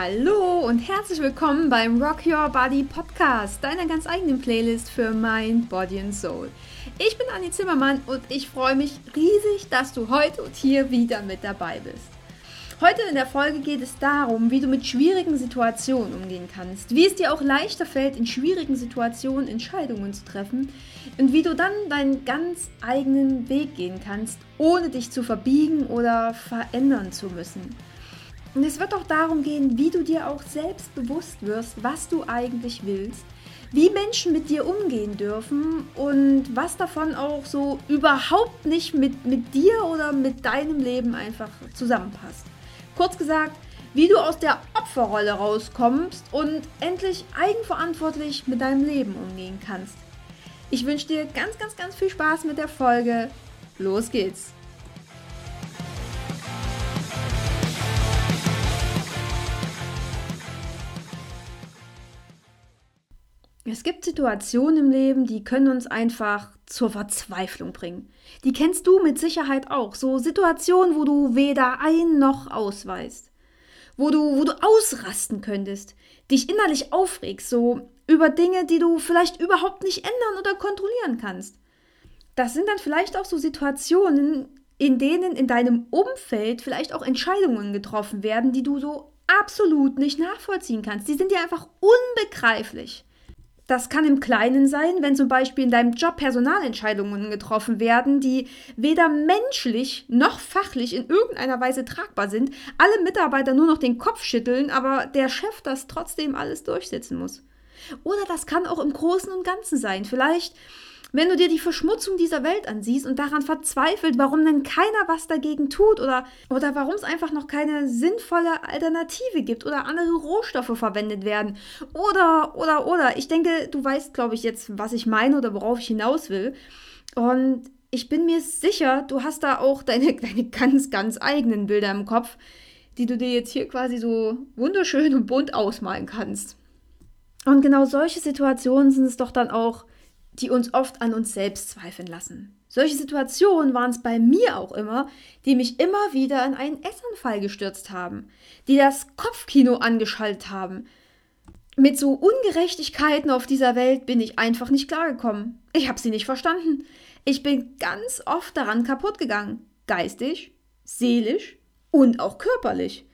Hallo und herzlich willkommen beim Rock Your Body Podcast, deiner ganz eigenen Playlist für Mind, Body and Soul. Ich bin Anni Zimmermann und ich freue mich riesig, dass du heute und hier wieder mit dabei bist. Heute in der Folge geht es darum, wie du mit schwierigen Situationen umgehen kannst, wie es dir auch leichter fällt, in schwierigen Situationen Entscheidungen zu treffen und wie du dann deinen ganz eigenen Weg gehen kannst, ohne dich zu verbiegen oder verändern zu müssen. Und es wird auch darum gehen, wie du dir auch selbst bewusst wirst, was du eigentlich willst, wie Menschen mit dir umgehen dürfen und was davon auch so überhaupt nicht mit, mit dir oder mit deinem Leben einfach zusammenpasst. Kurz gesagt, wie du aus der Opferrolle rauskommst und endlich eigenverantwortlich mit deinem Leben umgehen kannst. Ich wünsche dir ganz, ganz, ganz viel Spaß mit der Folge. Los geht's! Es gibt Situationen im Leben, die können uns einfach zur Verzweiflung bringen. Die kennst du mit Sicherheit auch. So Situationen, wo du weder ein noch ausweist. Wo du, wo du ausrasten könntest, dich innerlich aufregst, so über Dinge, die du vielleicht überhaupt nicht ändern oder kontrollieren kannst. Das sind dann vielleicht auch so Situationen, in denen in deinem Umfeld vielleicht auch Entscheidungen getroffen werden, die du so absolut nicht nachvollziehen kannst. Die sind dir einfach unbegreiflich. Das kann im Kleinen sein, wenn zum Beispiel in deinem Job Personalentscheidungen getroffen werden, die weder menschlich noch fachlich in irgendeiner Weise tragbar sind, alle Mitarbeiter nur noch den Kopf schütteln, aber der Chef das trotzdem alles durchsetzen muss. Oder das kann auch im Großen und Ganzen sein. Vielleicht wenn du dir die Verschmutzung dieser Welt ansiehst und daran verzweifelt, warum denn keiner was dagegen tut oder, oder warum es einfach noch keine sinnvolle Alternative gibt oder andere Rohstoffe verwendet werden oder, oder, oder. Ich denke, du weißt, glaube ich, jetzt, was ich meine oder worauf ich hinaus will. Und ich bin mir sicher, du hast da auch deine, deine ganz, ganz eigenen Bilder im Kopf, die du dir jetzt hier quasi so wunderschön und bunt ausmalen kannst. Und genau solche Situationen sind es doch dann auch, die uns oft an uns selbst zweifeln lassen. Solche Situationen waren es bei mir auch immer, die mich immer wieder in einen Essanfall gestürzt haben, die das Kopfkino angeschaltet haben. Mit so Ungerechtigkeiten auf dieser Welt bin ich einfach nicht klargekommen. Ich habe sie nicht verstanden. Ich bin ganz oft daran kaputt gegangen. Geistig, seelisch und auch körperlich.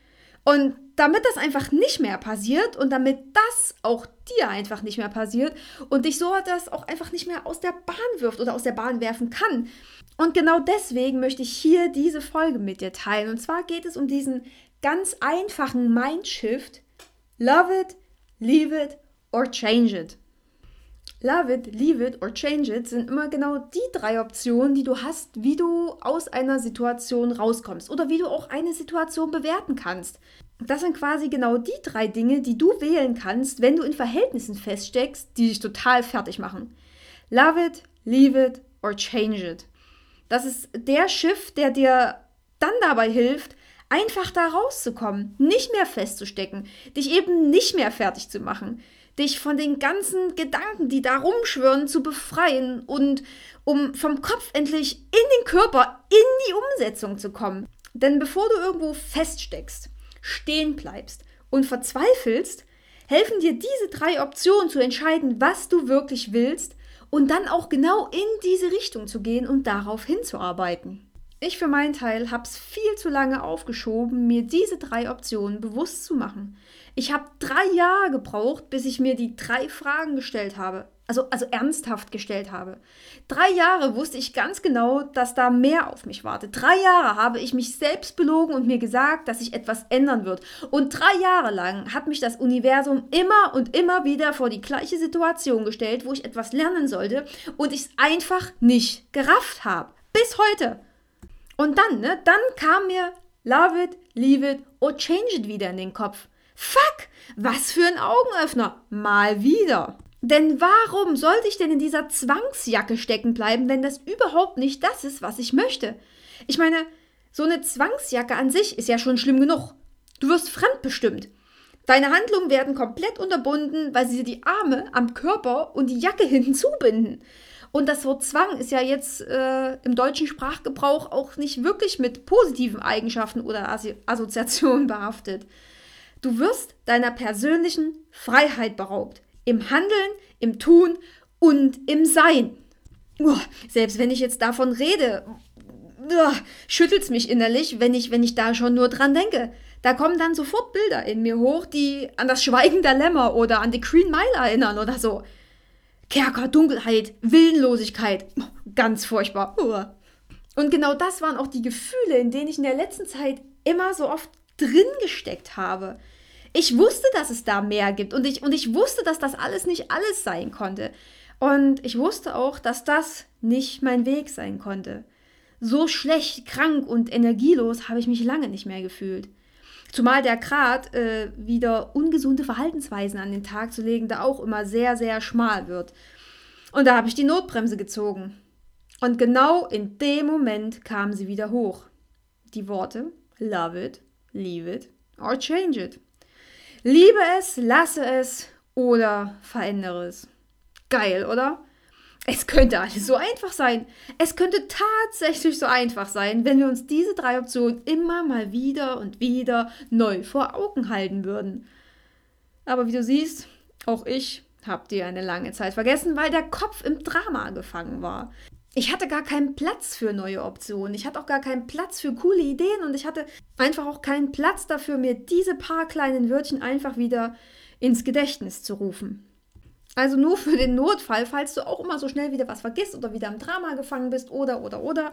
Und damit das einfach nicht mehr passiert und damit das auch dir einfach nicht mehr passiert und dich so das auch einfach nicht mehr aus der Bahn wirft oder aus der Bahn werfen kann. Und genau deswegen möchte ich hier diese Folge mit dir teilen. Und zwar geht es um diesen ganz einfachen Mindshift. Love it, leave it or change it. Love it, leave it or change it sind immer genau die drei Optionen, die du hast, wie du aus einer Situation rauskommst oder wie du auch eine Situation bewerten kannst. Das sind quasi genau die drei Dinge, die du wählen kannst, wenn du in Verhältnissen feststeckst, die dich total fertig machen. Love it, leave it or change it. Das ist der Schiff, der dir dann dabei hilft, einfach da rauszukommen, nicht mehr festzustecken, dich eben nicht mehr fertig zu machen, dich von den ganzen Gedanken, die da rumschwirren, zu befreien und um vom Kopf endlich in den Körper, in die Umsetzung zu kommen. Denn bevor du irgendwo feststeckst, stehen bleibst und verzweifelst, helfen dir diese drei Optionen zu entscheiden, was du wirklich willst und dann auch genau in diese Richtung zu gehen und darauf hinzuarbeiten. Ich für meinen Teil habe es viel zu lange aufgeschoben, mir diese drei Optionen bewusst zu machen. Ich habe drei Jahre gebraucht, bis ich mir die drei Fragen gestellt habe also, also ernsthaft gestellt habe. Drei Jahre wusste ich ganz genau, dass da mehr auf mich wartet. Drei Jahre habe ich mich selbst belogen und mir gesagt, dass sich etwas ändern wird. Und drei Jahre lang hat mich das Universum immer und immer wieder vor die gleiche Situation gestellt, wo ich etwas lernen sollte und ich es einfach nicht gerafft habe. Bis heute. Und dann, ne, dann kam mir Love it, leave it or change it wieder in den Kopf. Fuck, was für ein Augenöffner. Mal wieder. Denn warum sollte ich denn in dieser Zwangsjacke stecken bleiben, wenn das überhaupt nicht das ist, was ich möchte? Ich meine, so eine Zwangsjacke an sich ist ja schon schlimm genug. Du wirst fremdbestimmt. Deine Handlungen werden komplett unterbunden, weil sie dir die Arme am Körper und die Jacke hinten zubinden. Und das Wort Zwang ist ja jetzt äh, im deutschen Sprachgebrauch auch nicht wirklich mit positiven Eigenschaften oder Assoziationen behaftet. Du wirst deiner persönlichen Freiheit beraubt. Im Handeln, im Tun und im Sein. Oh, selbst wenn ich jetzt davon rede, schüttelt es mich innerlich, wenn ich, wenn ich da schon nur dran denke. Da kommen dann sofort Bilder in mir hoch, die an das Schweigen der Lämmer oder an die Green Mile erinnern oder so. Kerker, Dunkelheit, Willenlosigkeit. Ganz furchtbar. Und genau das waren auch die Gefühle, in denen ich in der letzten Zeit immer so oft drin gesteckt habe. Ich wusste, dass es da mehr gibt und ich, und ich wusste, dass das alles nicht alles sein konnte. Und ich wusste auch, dass das nicht mein Weg sein konnte. So schlecht, krank und energielos habe ich mich lange nicht mehr gefühlt. Zumal der Grad, äh, wieder ungesunde Verhaltensweisen an den Tag zu legen, da auch immer sehr, sehr schmal wird. Und da habe ich die Notbremse gezogen. Und genau in dem Moment kamen sie wieder hoch. Die Worte Love it, leave it or change it. Liebe es, lasse es oder verändere es. Geil, oder? Es könnte alles so einfach sein. Es könnte tatsächlich so einfach sein, wenn wir uns diese drei Optionen immer mal wieder und wieder neu vor Augen halten würden. Aber wie du siehst, auch ich habe die eine lange Zeit vergessen, weil der Kopf im Drama gefangen war. Ich hatte gar keinen Platz für neue Optionen. Ich hatte auch gar keinen Platz für coole Ideen und ich hatte einfach auch keinen Platz dafür, mir diese paar kleinen Wörtchen einfach wieder ins Gedächtnis zu rufen. Also nur für den Notfall, falls du auch immer so schnell wieder was vergisst oder wieder im Drama gefangen bist oder oder oder,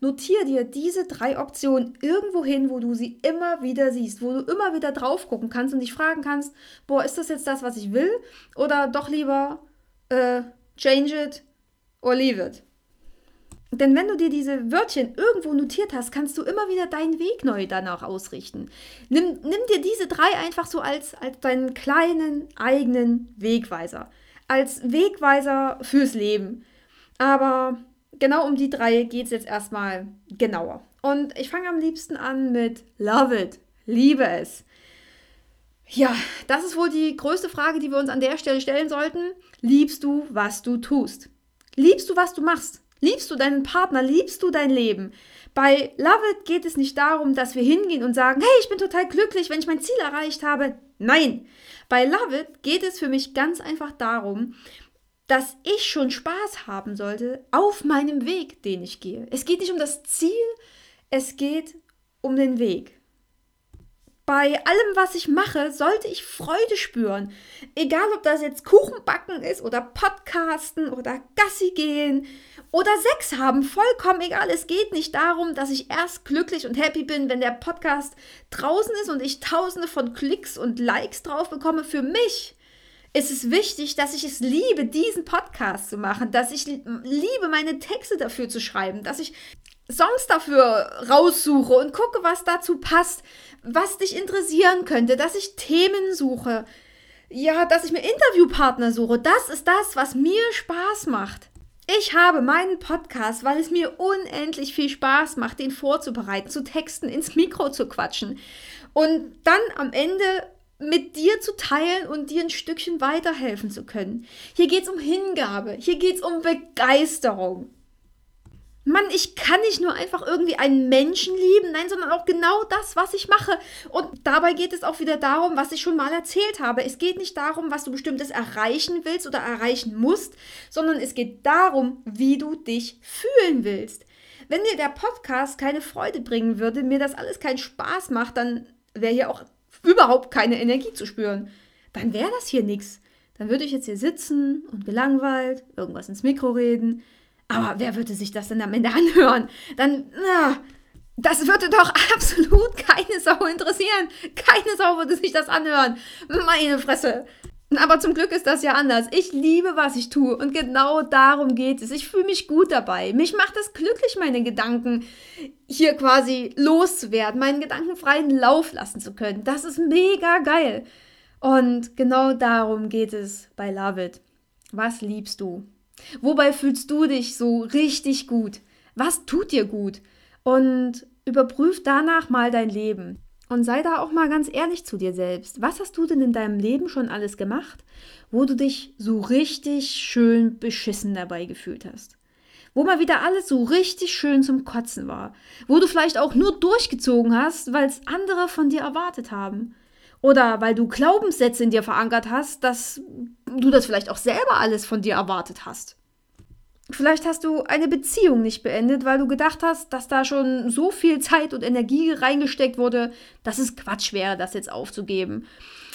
notier dir diese drei Optionen irgendwo hin, wo du sie immer wieder siehst, wo du immer wieder drauf gucken kannst und dich fragen kannst, boah, ist das jetzt das, was ich will? Oder doch lieber äh, change it or leave it. Denn wenn du dir diese Wörtchen irgendwo notiert hast, kannst du immer wieder deinen Weg neu danach ausrichten. Nimm, nimm dir diese drei einfach so als, als deinen kleinen eigenen Wegweiser als Wegweiser fürs Leben. Aber genau um die drei geht es jetzt erstmal genauer. Und ich fange am liebsten an mit Love it, liebe es. Ja, das ist wohl die größte Frage, die wir uns an der Stelle stellen sollten. Liebst du, was du tust? Liebst du, was du machst? Liebst du deinen Partner? Liebst du dein Leben? Bei Love It geht es nicht darum, dass wir hingehen und sagen, hey, ich bin total glücklich, wenn ich mein Ziel erreicht habe. Nein, bei Love It geht es für mich ganz einfach darum, dass ich schon Spaß haben sollte auf meinem Weg, den ich gehe. Es geht nicht um das Ziel, es geht um den Weg. Bei allem, was ich mache, sollte ich Freude spüren. Egal, ob das jetzt Kuchen backen ist oder Podcasten oder Gassi gehen oder Sex haben, vollkommen egal. Es geht nicht darum, dass ich erst glücklich und happy bin, wenn der Podcast draußen ist und ich tausende von Klicks und Likes drauf bekomme. Für mich ist es wichtig, dass ich es liebe, diesen Podcast zu machen, dass ich liebe, meine Texte dafür zu schreiben, dass ich Songs dafür raussuche und gucke, was dazu passt, was dich interessieren könnte, dass ich Themen suche, ja, dass ich mir Interviewpartner suche. Das ist das, was mir Spaß macht. Ich habe meinen Podcast, weil es mir unendlich viel Spaß macht, den vorzubereiten, zu texten, ins Mikro zu quatschen und dann am Ende mit dir zu teilen und dir ein Stückchen weiterhelfen zu können. Hier geht es um Hingabe, hier geht es um Begeisterung. Mann, ich kann nicht nur einfach irgendwie einen Menschen lieben, nein, sondern auch genau das, was ich mache. Und dabei geht es auch wieder darum, was ich schon mal erzählt habe. Es geht nicht darum, was du bestimmtes erreichen willst oder erreichen musst, sondern es geht darum, wie du dich fühlen willst. Wenn dir der Podcast keine Freude bringen würde, mir das alles keinen Spaß macht, dann wäre hier auch überhaupt keine Energie zu spüren. Dann wäre das hier nichts. Dann würde ich jetzt hier sitzen und gelangweilt, irgendwas ins Mikro reden aber wer würde sich das denn am Ende anhören? Dann, na, das würde doch absolut keine Sau interessieren. Keine Sau würde sich das anhören. Meine Fresse. Aber zum Glück ist das ja anders. Ich liebe, was ich tue und genau darum geht es. Ich fühle mich gut dabei. Mich macht es glücklich, meine Gedanken hier quasi loszuwerden, meinen Gedanken freien Lauf lassen zu können. Das ist mega geil. Und genau darum geht es bei Love It. Was liebst du? Wobei fühlst du dich so richtig gut? Was tut dir gut? Und überprüf danach mal dein Leben. Und sei da auch mal ganz ehrlich zu dir selbst. Was hast du denn in deinem Leben schon alles gemacht, wo du dich so richtig schön beschissen dabei gefühlt hast? Wo mal wieder alles so richtig schön zum Kotzen war. Wo du vielleicht auch nur durchgezogen hast, weil es andere von dir erwartet haben. Oder weil du Glaubenssätze in dir verankert hast, dass du das vielleicht auch selber alles von dir erwartet hast. Vielleicht hast du eine Beziehung nicht beendet, weil du gedacht hast, dass da schon so viel Zeit und Energie reingesteckt wurde, dass es Quatsch wäre, das jetzt aufzugeben.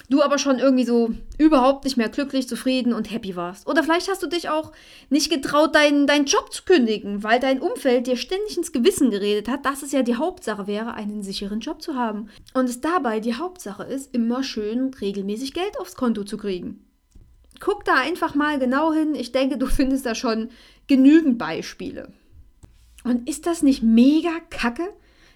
Du aber schon irgendwie so überhaupt nicht mehr glücklich, zufrieden und happy warst. Oder vielleicht hast du dich auch nicht getraut, deinen, deinen Job zu kündigen, weil dein Umfeld dir ständig ins Gewissen geredet hat, dass es ja die Hauptsache wäre, einen sicheren Job zu haben. Und es dabei die Hauptsache ist, immer schön regelmäßig Geld aufs Konto zu kriegen. Guck da einfach mal genau hin. Ich denke, du findest da schon genügend Beispiele. Und ist das nicht mega kacke?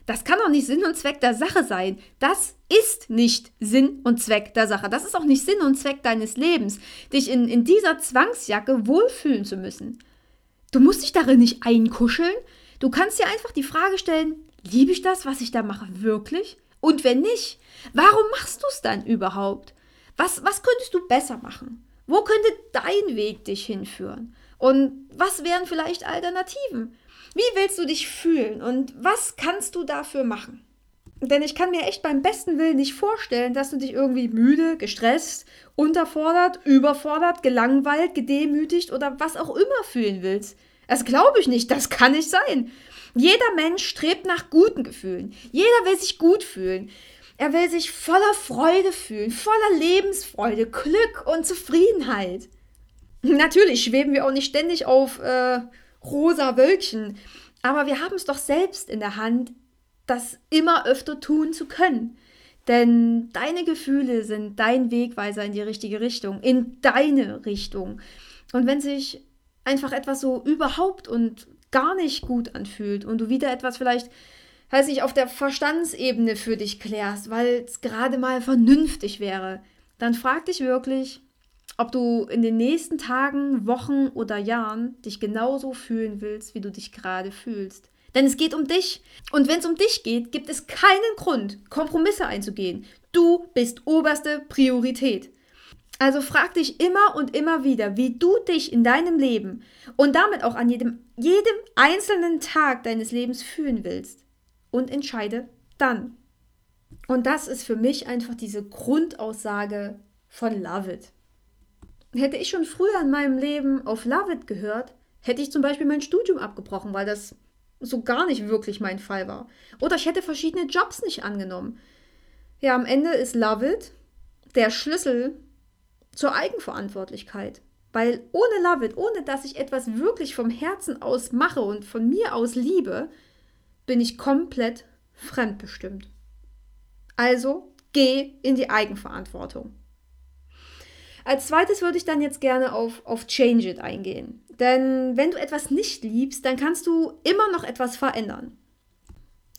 Das kann doch nicht Sinn und Zweck der Sache sein. Das ist nicht Sinn und Zweck der Sache. Das ist auch nicht Sinn und Zweck deines Lebens, dich in, in dieser Zwangsjacke wohlfühlen zu müssen. Du musst dich darin nicht einkuscheln. Du kannst dir einfach die Frage stellen, liebe ich das, was ich da mache, wirklich? Und wenn nicht, warum machst du es dann überhaupt? Was, was könntest du besser machen? Wo könnte dein Weg dich hinführen? Und was wären vielleicht Alternativen? Wie willst du dich fühlen und was kannst du dafür machen? Denn ich kann mir echt beim besten Willen nicht vorstellen, dass du dich irgendwie müde, gestresst, unterfordert, überfordert, gelangweilt, gedemütigt oder was auch immer fühlen willst. Das glaube ich nicht, das kann nicht sein. Jeder Mensch strebt nach guten Gefühlen. Jeder will sich gut fühlen. Er will sich voller Freude fühlen, voller Lebensfreude, Glück und Zufriedenheit. Natürlich schweben wir auch nicht ständig auf äh, rosa Wölkchen, aber wir haben es doch selbst in der Hand, das immer öfter tun zu können. Denn deine Gefühle sind dein Wegweiser in die richtige Richtung, in deine Richtung. Und wenn sich einfach etwas so überhaupt und gar nicht gut anfühlt und du wieder etwas vielleicht, weiß ich, auf der Verstandsebene für dich klärst, weil es gerade mal vernünftig wäre, dann frag dich wirklich, ob du in den nächsten Tagen, Wochen oder Jahren dich genauso fühlen willst, wie du dich gerade fühlst. Denn es geht um dich. Und wenn es um dich geht, gibt es keinen Grund, Kompromisse einzugehen. Du bist oberste Priorität. Also frag dich immer und immer wieder, wie du dich in deinem Leben und damit auch an jedem, jedem einzelnen Tag deines Lebens fühlen willst. Und entscheide dann. Und das ist für mich einfach diese Grundaussage von Love It. Hätte ich schon früher in meinem Leben auf Love It gehört, hätte ich zum Beispiel mein Studium abgebrochen, weil das so gar nicht wirklich mein Fall war. Oder ich hätte verschiedene Jobs nicht angenommen. Ja, am Ende ist Love It der Schlüssel zur Eigenverantwortlichkeit. Weil ohne Love It, ohne dass ich etwas wirklich vom Herzen aus mache und von mir aus liebe, bin ich komplett fremdbestimmt. Also geh in die Eigenverantwortung. Als zweites würde ich dann jetzt gerne auf, auf Change It eingehen. Denn wenn du etwas nicht liebst, dann kannst du immer noch etwas verändern.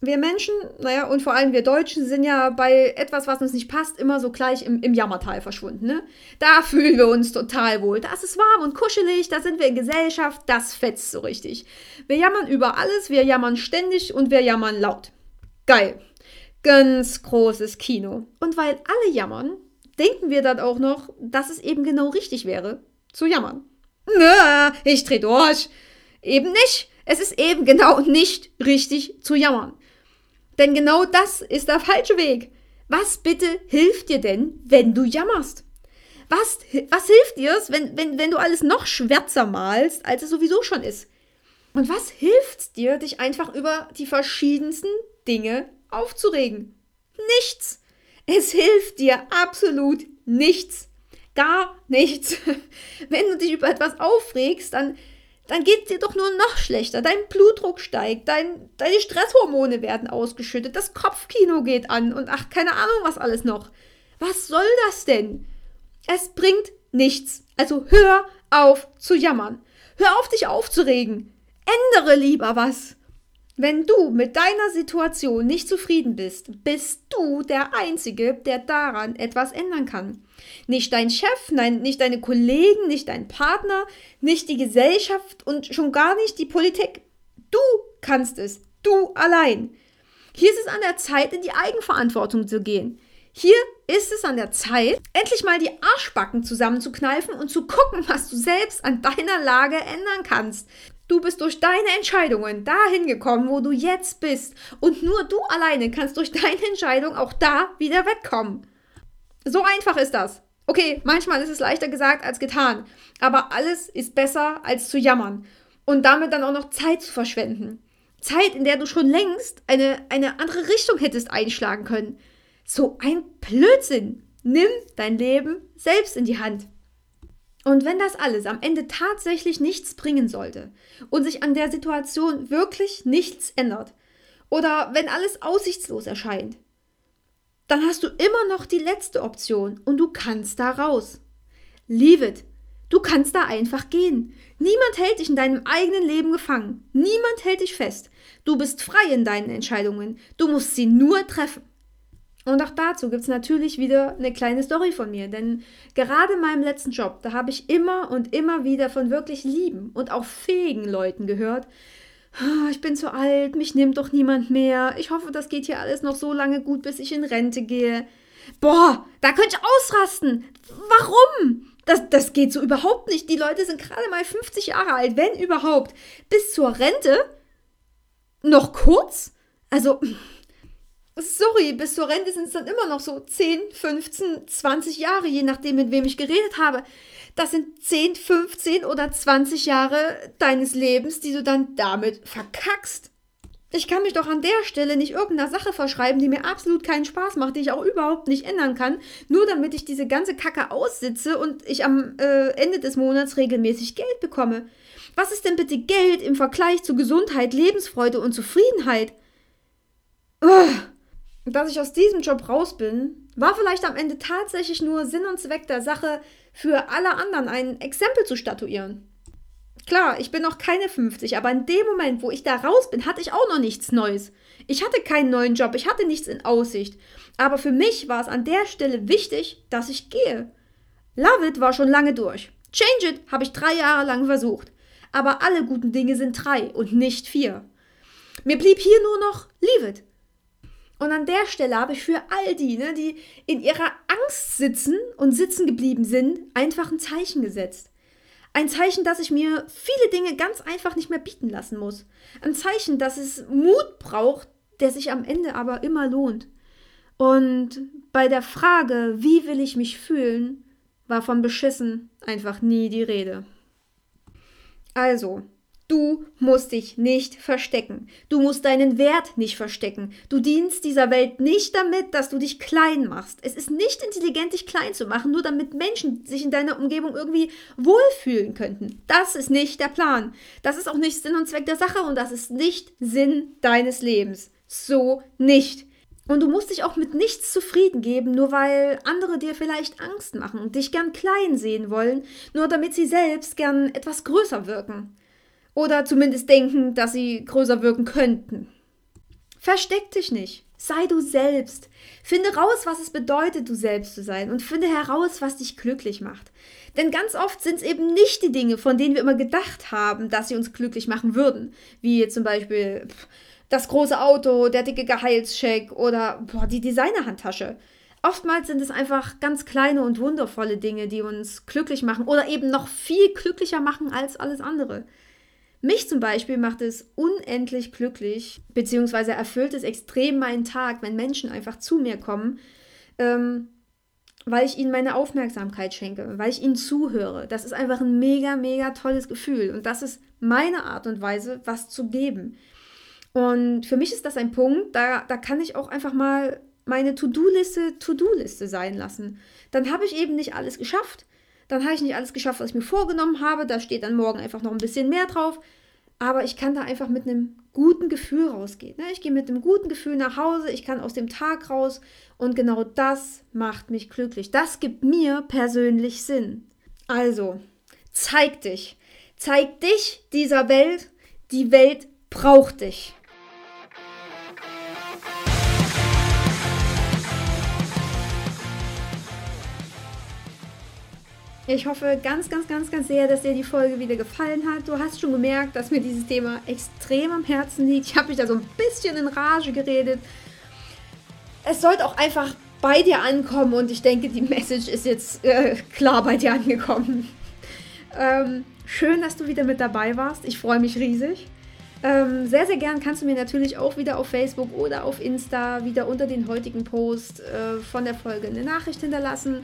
Wir Menschen, naja, und vor allem wir Deutschen sind ja bei etwas, was uns nicht passt, immer so gleich im, im Jammertal verschwunden. Ne? Da fühlen wir uns total wohl. Da ist warm und kuschelig, da sind wir in Gesellschaft, das fetzt so richtig. Wir jammern über alles, wir jammern ständig und wir jammern laut. Geil. Ganz großes Kino. Und weil alle jammern, denken wir dann auch noch, dass es eben genau richtig wäre, zu jammern. Nö, ich dreh durch. Eben nicht. Es ist eben genau nicht richtig zu jammern. Denn genau das ist der falsche Weg. Was bitte hilft dir denn, wenn du jammerst? Was, was hilft dir, wenn, wenn, wenn du alles noch schwärzer malst, als es sowieso schon ist? Und was hilft dir, dich einfach über die verschiedensten Dinge aufzuregen? Nichts. Es hilft dir absolut nichts. Gar nichts. Wenn du dich über etwas aufregst, dann, dann geht es dir doch nur noch schlechter. Dein Blutdruck steigt, dein, deine Stresshormone werden ausgeschüttet, das Kopfkino geht an und ach, keine Ahnung, was alles noch. Was soll das denn? Es bringt nichts. Also hör auf zu jammern. Hör auf, dich aufzuregen. Ändere lieber was. Wenn du mit deiner Situation nicht zufrieden bist, bist du der Einzige, der daran etwas ändern kann. Nicht dein Chef, nein, nicht deine Kollegen, nicht dein Partner, nicht die Gesellschaft und schon gar nicht die Politik. Du kannst es, du allein. Hier ist es an der Zeit, in die Eigenverantwortung zu gehen. Hier ist es an der Zeit, endlich mal die Arschbacken zusammenzukneifen und zu gucken, was du selbst an deiner Lage ändern kannst. Du bist durch deine Entscheidungen dahin gekommen, wo du jetzt bist. Und nur du alleine kannst durch deine Entscheidung auch da wieder wegkommen. So einfach ist das. Okay, manchmal ist es leichter gesagt als getan, aber alles ist besser als zu jammern und damit dann auch noch Zeit zu verschwenden. Zeit, in der du schon längst eine, eine andere Richtung hättest einschlagen können. So ein Blödsinn. Nimm dein Leben selbst in die Hand. Und wenn das alles am Ende tatsächlich nichts bringen sollte und sich an der Situation wirklich nichts ändert, oder wenn alles aussichtslos erscheint, dann hast du immer noch die letzte Option und du kannst da raus. Leave it. Du kannst da einfach gehen. Niemand hält dich in deinem eigenen Leben gefangen. Niemand hält dich fest. Du bist frei in deinen Entscheidungen. Du musst sie nur treffen. Und auch dazu gibt es natürlich wieder eine kleine Story von mir, denn gerade in meinem letzten Job, da habe ich immer und immer wieder von wirklich lieben und auch fähigen Leuten gehört, ah, ich bin zu alt, mich nimmt doch niemand mehr, ich hoffe, das geht hier alles noch so lange gut, bis ich in Rente gehe. Boah, da könnte ich ausrasten. Warum? Das, das geht so überhaupt nicht. Die Leute sind gerade mal 50 Jahre alt, wenn überhaupt. Bis zur Rente? Noch kurz? Also, sorry, bis zur Rente sind es dann immer noch so 10, 15, 20 Jahre, je nachdem, mit wem ich geredet habe. Das sind 10, 15 oder 20 Jahre deines Lebens, die du dann damit verkackst. Ich kann mich doch an der Stelle nicht irgendeiner Sache verschreiben, die mir absolut keinen Spaß macht, die ich auch überhaupt nicht ändern kann, nur damit ich diese ganze Kacke aussitze und ich am äh, Ende des Monats regelmäßig Geld bekomme. Was ist denn bitte Geld im Vergleich zu Gesundheit, Lebensfreude und Zufriedenheit? Ugh. Dass ich aus diesem Job raus bin, war vielleicht am Ende tatsächlich nur Sinn und Zweck der Sache, für alle anderen ein Exempel zu statuieren. Klar, ich bin noch keine 50, aber in dem Moment, wo ich da raus bin, hatte ich auch noch nichts Neues. Ich hatte keinen neuen Job, ich hatte nichts in Aussicht. Aber für mich war es an der Stelle wichtig, dass ich gehe. Love it war schon lange durch. Change it habe ich drei Jahre lang versucht. Aber alle guten Dinge sind drei und nicht vier. Mir blieb hier nur noch Leave it. Und an der Stelle habe ich für all die, ne, die in ihrer Angst sitzen und sitzen geblieben sind, einfach ein Zeichen gesetzt. Ein Zeichen, dass ich mir viele Dinge ganz einfach nicht mehr bieten lassen muss. Ein Zeichen, dass es Mut braucht, der sich am Ende aber immer lohnt. Und bei der Frage, wie will ich mich fühlen, war von beschissen einfach nie die Rede. Also, Du musst dich nicht verstecken. Du musst deinen Wert nicht verstecken. Du dienst dieser Welt nicht damit, dass du dich klein machst. Es ist nicht intelligent, dich klein zu machen, nur damit Menschen sich in deiner Umgebung irgendwie wohlfühlen könnten. Das ist nicht der Plan. Das ist auch nicht Sinn und Zweck der Sache und das ist nicht Sinn deines Lebens. So nicht. Und du musst dich auch mit nichts zufrieden geben, nur weil andere dir vielleicht Angst machen und dich gern klein sehen wollen, nur damit sie selbst gern etwas größer wirken. Oder zumindest denken, dass sie größer wirken könnten. Versteck dich nicht. Sei du selbst. Finde raus, was es bedeutet, du selbst zu sein und finde heraus, was dich glücklich macht. Denn ganz oft sind es eben nicht die Dinge, von denen wir immer gedacht haben, dass sie uns glücklich machen würden. Wie zum Beispiel das große Auto, der dicke Gehaltscheck oder boah, die Designerhandtasche. Oftmals sind es einfach ganz kleine und wundervolle Dinge, die uns glücklich machen oder eben noch viel glücklicher machen als alles andere. Mich zum Beispiel macht es unendlich glücklich, beziehungsweise erfüllt es extrem meinen Tag, wenn Menschen einfach zu mir kommen, ähm, weil ich ihnen meine Aufmerksamkeit schenke, weil ich ihnen zuhöre. Das ist einfach ein mega, mega tolles Gefühl. Und das ist meine Art und Weise, was zu geben. Und für mich ist das ein Punkt, da, da kann ich auch einfach mal meine To-Do-Liste To-Do-Liste sein lassen. Dann habe ich eben nicht alles geschafft. Dann habe ich nicht alles geschafft, was ich mir vorgenommen habe. Da steht dann morgen einfach noch ein bisschen mehr drauf. Aber ich kann da einfach mit einem guten Gefühl rausgehen. Ne? Ich gehe mit einem guten Gefühl nach Hause, ich kann aus dem Tag raus und genau das macht mich glücklich. Das gibt mir persönlich Sinn. Also, zeig dich. Zeig dich dieser Welt. Die Welt braucht dich. Ich hoffe ganz, ganz, ganz, ganz sehr, dass dir die Folge wieder gefallen hat. Du hast schon gemerkt, dass mir dieses Thema extrem am Herzen liegt. Ich habe mich da so ein bisschen in Rage geredet. Es sollte auch einfach bei dir ankommen und ich denke, die Message ist jetzt äh, klar bei dir angekommen. Ähm, schön, dass du wieder mit dabei warst. Ich freue mich riesig. Ähm, sehr, sehr gern kannst du mir natürlich auch wieder auf Facebook oder auf Insta wieder unter den heutigen Post äh, von der Folge eine Nachricht hinterlassen.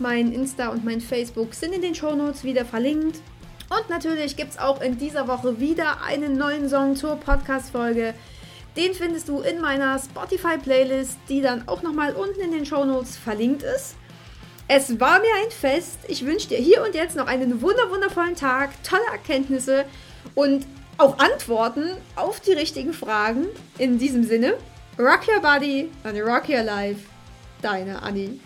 Mein Insta und mein Facebook sind in den Shownotes wieder verlinkt. Und natürlich gibt es auch in dieser Woche wieder einen neuen Song zur Podcast-Folge. Den findest du in meiner Spotify-Playlist, die dann auch nochmal unten in den Shownotes verlinkt ist. Es war mir ein Fest. Ich wünsche dir hier und jetzt noch einen wunderwundervollen Tag, tolle Erkenntnisse und auch Antworten auf die richtigen Fragen. In diesem Sinne, rock your body and rock your life. Deine Annie.